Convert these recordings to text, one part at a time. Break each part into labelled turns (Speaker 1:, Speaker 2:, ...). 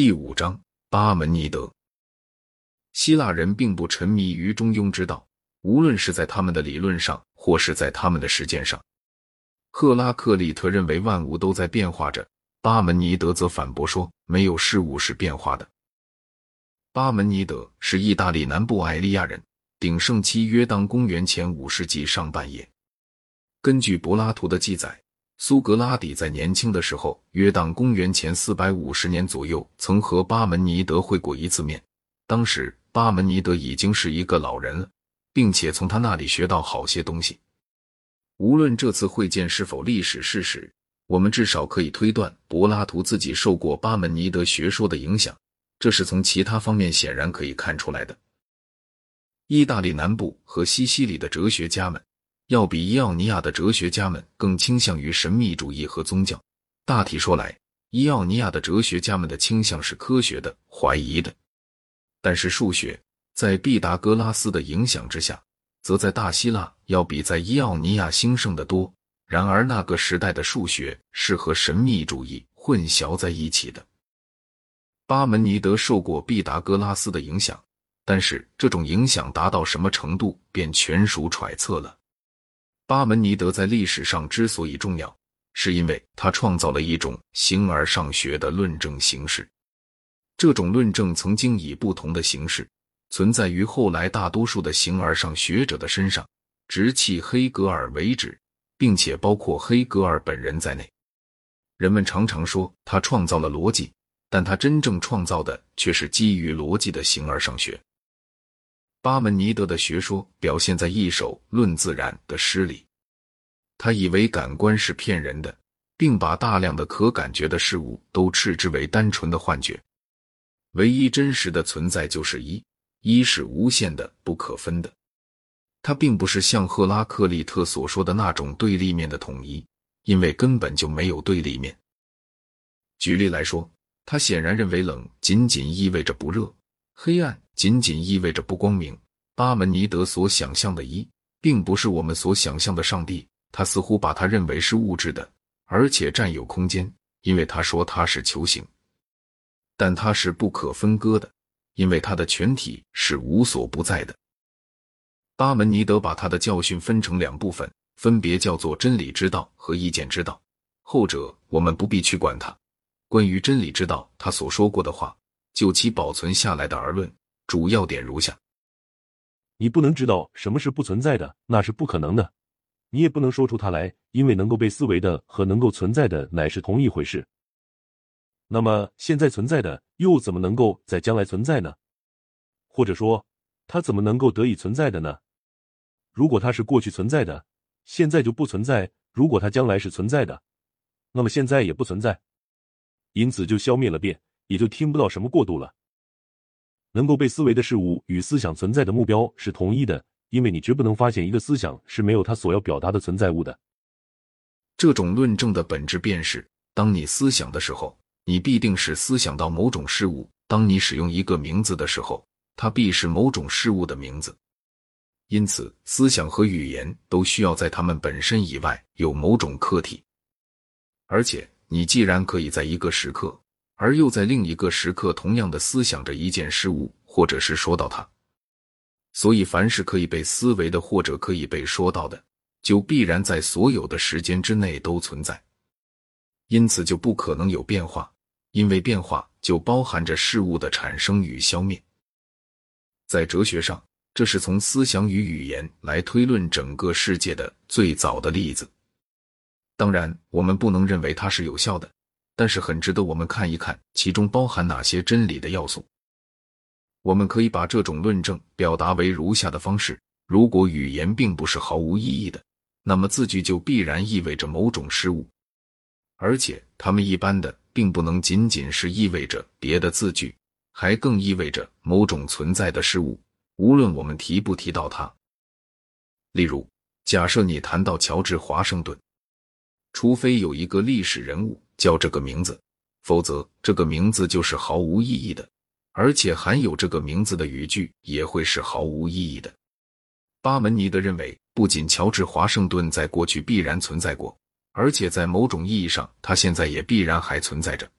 Speaker 1: 第五章巴门尼德。希腊人并不沉迷于中庸之道，无论是在他们的理论上，或是在他们的实践上。赫拉克利特认为万物都在变化着，巴门尼德则反驳说，没有事物是变化的。巴门尼德是意大利南部艾利亚人，鼎盛期约当公元前五世纪上半叶。根据柏拉图的记载。苏格拉底在年轻的时候，约当公元前四百五十年左右，曾和巴门尼德会过一次面。当时巴门尼德已经是一个老人了，并且从他那里学到好些东西。无论这次会见是否历史事实，我们至少可以推断柏拉图自己受过巴门尼德学说的影响，这是从其他方面显然可以看出来的。意大利南部和西西里的哲学家们。要比伊奥尼亚的哲学家们更倾向于神秘主义和宗教。大体说来，伊奥尼亚的哲学家们的倾向是科学的、怀疑的；但是数学在毕达哥拉斯的影响之下，则在大希腊要比在伊奥尼亚兴盛的多。然而，那个时代的数学是和神秘主义混淆在一起的。巴门尼德受过毕达哥拉斯的影响，但是这种影响达到什么程度，便全属揣测了。巴门尼德在历史上之所以重要，是因为他创造了一种形而上学的论证形式。这种论证曾经以不同的形式存在于后来大多数的形而上学者的身上，直至黑格尔为止，并且包括黑格尔本人在内。人们常常说他创造了逻辑，但他真正创造的却是基于逻辑的形而上学。巴门尼德的学说表现在一首《论自然》的诗里。他以为感官是骗人的，并把大量的可感觉的事物都斥之为单纯的幻觉。唯一真实的存在就是一，一是无限的、不可分的。它并不是像赫拉克利特所说的那种对立面的统一，因为根本就没有对立面。举例来说，他显然认为冷仅仅意味着不热，黑暗。仅仅意味着不光明。巴门尼德所想象的一，并不是我们所想象的上帝。他似乎把它认为是物质的，而且占有空间，因为他说它是球形。但它是不可分割的，因为它的全体是无所不在的。巴门尼德把他的教训分成两部分，分别叫做真理之道和意见之道。后者我们不必去管它。关于真理之道，他所说过的话，就其保存下来的而论。主要点如下：
Speaker 2: 你不能知道什么是不存在的，那是不可能的；你也不能说出它来，因为能够被思维的和能够存在的乃是同一回事。那么，现在存在的又怎么能够在将来存在呢？或者说，它怎么能够得以存在的呢？如果它是过去存在的，现在就不存在；如果它将来是存在的，那么现在也不存在，因此就消灭了变，也就听不到什么过渡了。能够被思维的事物与思想存在的目标是同一的，因为你绝不能发现一个思想是没有它所要表达的存在物的。
Speaker 1: 这种论证的本质便是：当你思想的时候，你必定是思想到某种事物；当你使用一个名字的时候，它必是某种事物的名字。因此，思想和语言都需要在它们本身以外有某种客体。而且，你既然可以在一个时刻。而又在另一个时刻同样的思想着一件事物，或者是说到它，所以凡是可以被思维的，或者可以被说到的，就必然在所有的时间之内都存在。因此就不可能有变化，因为变化就包含着事物的产生与消灭。在哲学上，这是从思想与语言来推论整个世界的最早的例子。当然，我们不能认为它是有效的。但是很值得我们看一看其中包含哪些真理的要素。我们可以把这种论证表达为如下的方式：如果语言并不是毫无意义的，那么字句就必然意味着某种事物，而且它们一般的并不能仅仅是意味着别的字句，还更意味着某种存在的事物，无论我们提不提到它。例如，假设你谈到乔治华盛顿，除非有一个历史人物。叫这个名字，否则这个名字就是毫无意义的，而且含有这个名字的语句也会是毫无意义的。巴门尼德认为，不仅乔治华盛顿在过去必然存在过，而且在某种意义上，他现在也必然还存在着。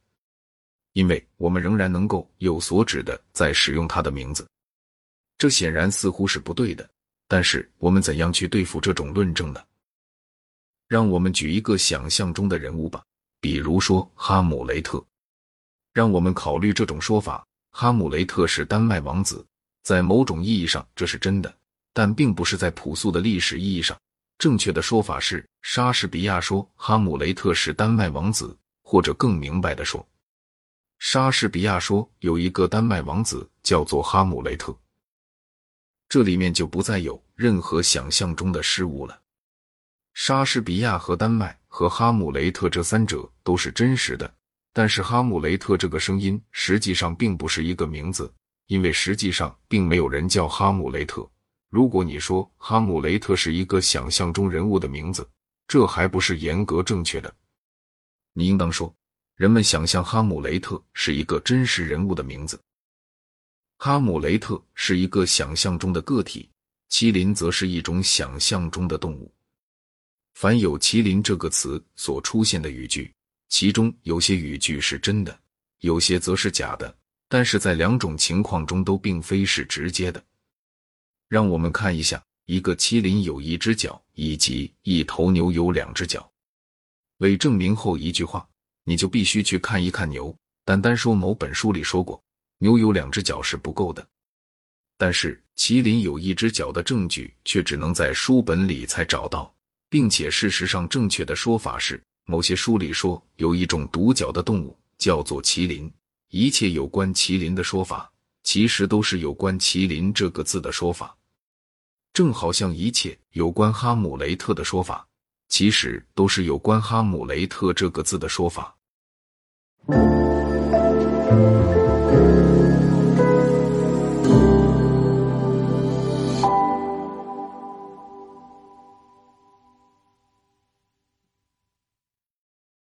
Speaker 1: 因为我们仍然能够有所指的在使用他的名字。这显然似乎是不对的，但是我们怎样去对付这种论证呢？让我们举一个想象中的人物吧，比如说哈姆雷特。让我们考虑这种说法：哈姆雷特是丹麦王子，在某种意义上这是真的，但并不是在朴素的历史意义上。正确的说法是，莎士比亚说哈姆雷特是丹麦王子，或者更明白的说，莎士比亚说有一个丹麦王子叫做哈姆雷特。这里面就不再有任何想象中的失误了。莎士比亚和丹麦和哈姆雷特这三者都是真实的，但是哈姆雷特这个声音实际上并不是一个名字，因为实际上并没有人叫哈姆雷特。如果你说哈姆雷特是一个想象中人物的名字，这还不是严格正确的。你应当说，人们想象哈姆雷特是一个真实人物的名字。哈姆雷特是一个想象中的个体，麒麟则是一种想象中的动物。凡有“麒麟”这个词所出现的语句，其中有些语句是真的，有些则是假的，但是在两种情况中都并非是直接的。让我们看一下：一个麒麟有一只脚，以及一头牛有两只脚。为证明后一句话，你就必须去看一看牛。单单说某本书里说过。牛有两只脚是不够的，但是麒麟有一只脚的证据却只能在书本里才找到，并且事实上正确的说法是，某些书里说有一种独角的动物叫做麒麟。一切有关麒麟的说法，其实都是有关麒麟这个字的说法，正好像一切有关哈姆雷特的说法，其实都是有关哈姆雷特这个字的说法。